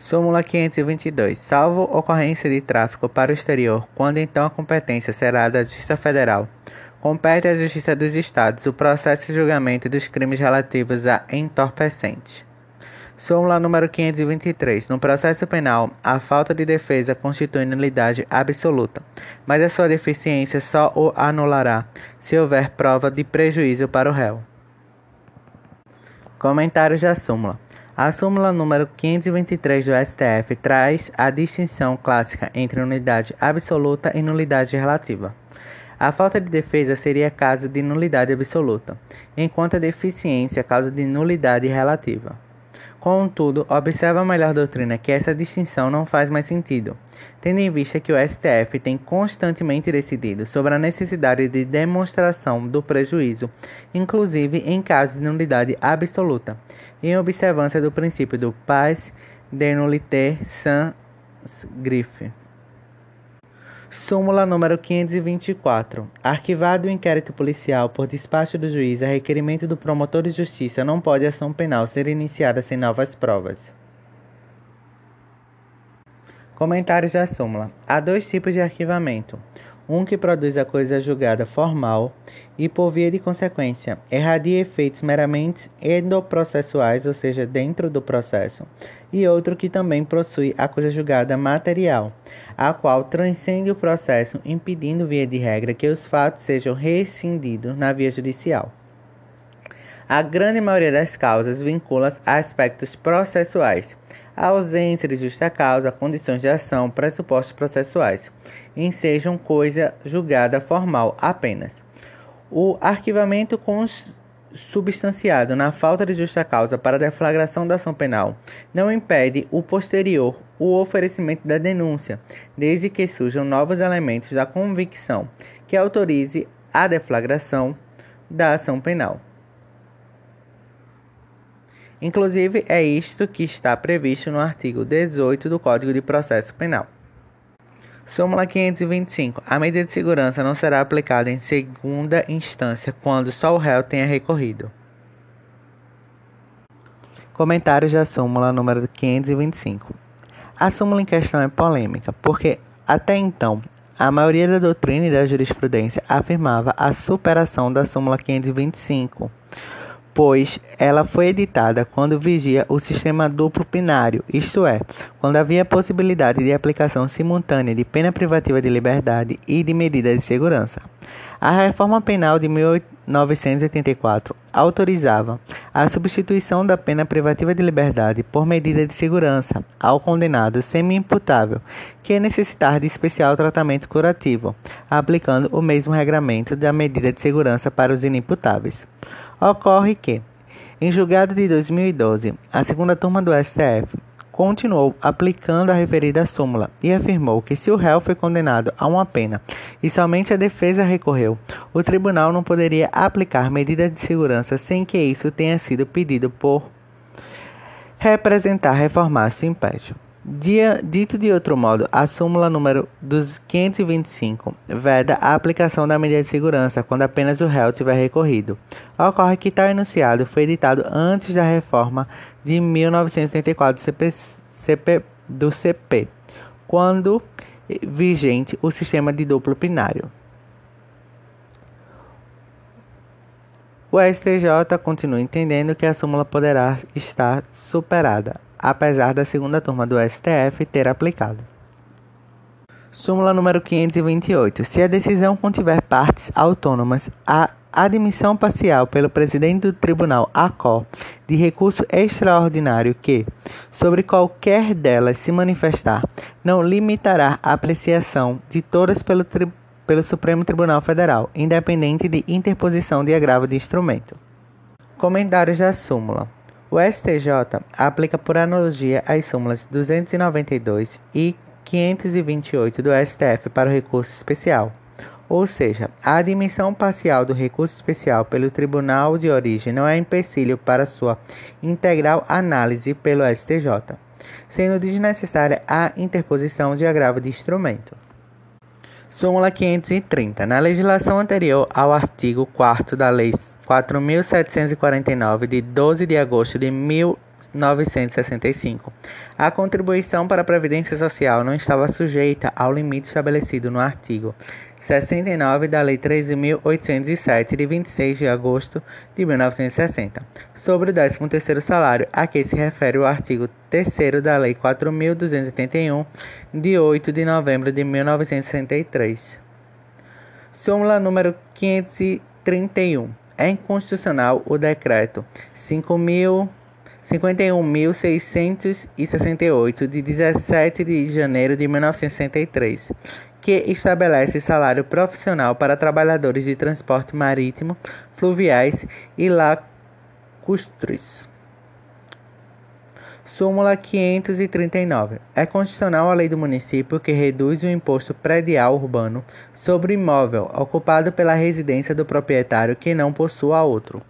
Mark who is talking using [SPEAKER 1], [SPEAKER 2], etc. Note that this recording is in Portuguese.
[SPEAKER 1] Súmula 522. Salvo ocorrência de tráfico para o exterior, quando então a competência será da Justiça Federal, compete à Justiça dos Estados o processo e julgamento dos crimes relativos a entorpecentes. Súmula número 523. No processo penal, a falta de defesa constitui nulidade absoluta, mas a sua deficiência só o anulará se houver prova de prejuízo para o réu. Comentários da súmula. A súmula número 523 do STF traz a distinção clássica entre nulidade absoluta e nulidade relativa. A falta de defesa seria caso de nulidade absoluta, enquanto a deficiência caso de nulidade relativa. Contudo, observa a melhor doutrina que essa distinção não faz mais sentido, tendo em vista que o STF tem constantemente decidido sobre a necessidade de demonstração do prejuízo, inclusive em caso de nulidade absoluta, em observância do princípio do paz de nullité sans griffe. Súmula número 524. Arquivado o inquérito policial por despacho do juiz a requerimento do promotor de justiça, não pode ação penal ser iniciada sem novas provas. Comentários da súmula. Há dois tipos de arquivamento um que produz a coisa julgada formal e, por via de consequência, irradia efeitos meramente endoprocessuais, ou seja, dentro do processo, e outro que também possui a coisa julgada material, a qual transcende o processo, impedindo, via de regra, que os fatos sejam rescindidos na via judicial. A grande maioria das causas vincula a aspectos processuais, a ausência de justa causa, condições de ação, pressupostos processuais, ensejam coisa julgada formal apenas. O arquivamento consubstanciado na falta de justa causa para deflagração da ação penal não impede o posterior o oferecimento da denúncia, desde que surjam novos elementos da convicção que autorize a deflagração da ação penal. Inclusive, é isto que está previsto no artigo 18 do Código de Processo Penal. Súmula 525. A medida de segurança não será aplicada em segunda instância quando só o réu tenha recorrido. Comentários da súmula número 525. A súmula em questão é polêmica, porque até então a maioria da doutrina e da jurisprudência afirmava a superação da súmula 525 pois ela foi editada quando vigia o sistema duplo binário, isto é, quando havia possibilidade de aplicação simultânea de pena privativa de liberdade e de medida de segurança. A reforma penal de 1984 autorizava a substituição da pena privativa de liberdade por medida de segurança ao condenado semi-imputável que necessitar de especial tratamento curativo, aplicando o mesmo regramento da medida de segurança para os inimputáveis. Ocorre que, em julgado de 2012, a segunda turma do STF continuou aplicando a referida súmula e afirmou que se o réu foi condenado a uma pena e somente a defesa recorreu, o tribunal não poderia aplicar medidas de segurança sem que isso tenha sido pedido por representar reformar-se o império. Dia, dito de outro modo, a súmula número 525 veda a aplicação da medida de segurança quando apenas o réu tiver recorrido. Ocorre que tal enunciado foi editado antes da reforma de 1984 do CP, CP, do CP quando vigente o sistema de duplo binário. O STJ continua entendendo que a súmula poderá estar superada apesar da segunda turma do STF ter aplicado. Súmula número 528. Se a decisão contiver partes autônomas, a admissão parcial pelo presidente do tribunal ACO de recurso extraordinário que, sobre qualquer delas se manifestar, não limitará a apreciação de todas pelo, pelo Supremo Tribunal Federal, independente de interposição de agravo de instrumento. Comentários da súmula. O STJ aplica por analogia as súmulas 292 e 528 do STF para o recurso especial, ou seja, a admissão parcial do recurso especial pelo tribunal de origem não é empecilho para sua integral análise pelo STJ, sendo desnecessária a interposição de agravo de instrumento. Súmula 530. Na legislação anterior ao artigo 4 da Lei 4.749, de 12 de agosto de 1965. A contribuição para a Previdência Social não estava sujeita ao limite estabelecido no artigo 69 da Lei 13.807, de 26 de agosto de 1960, sobre o 13º salário, a que se refere o artigo 3 da Lei 4.281, de 8 de novembro de 1963. Súmula número 531. É inconstitucional o decreto 51.668, de 17 de janeiro de 1963, que estabelece salário profissional para trabalhadores de transporte marítimo, fluviais e lacustres. Súmula 539. É constitucional a lei do município que reduz o imposto predial urbano sobre imóvel ocupado pela residência do proprietário que não possua outro.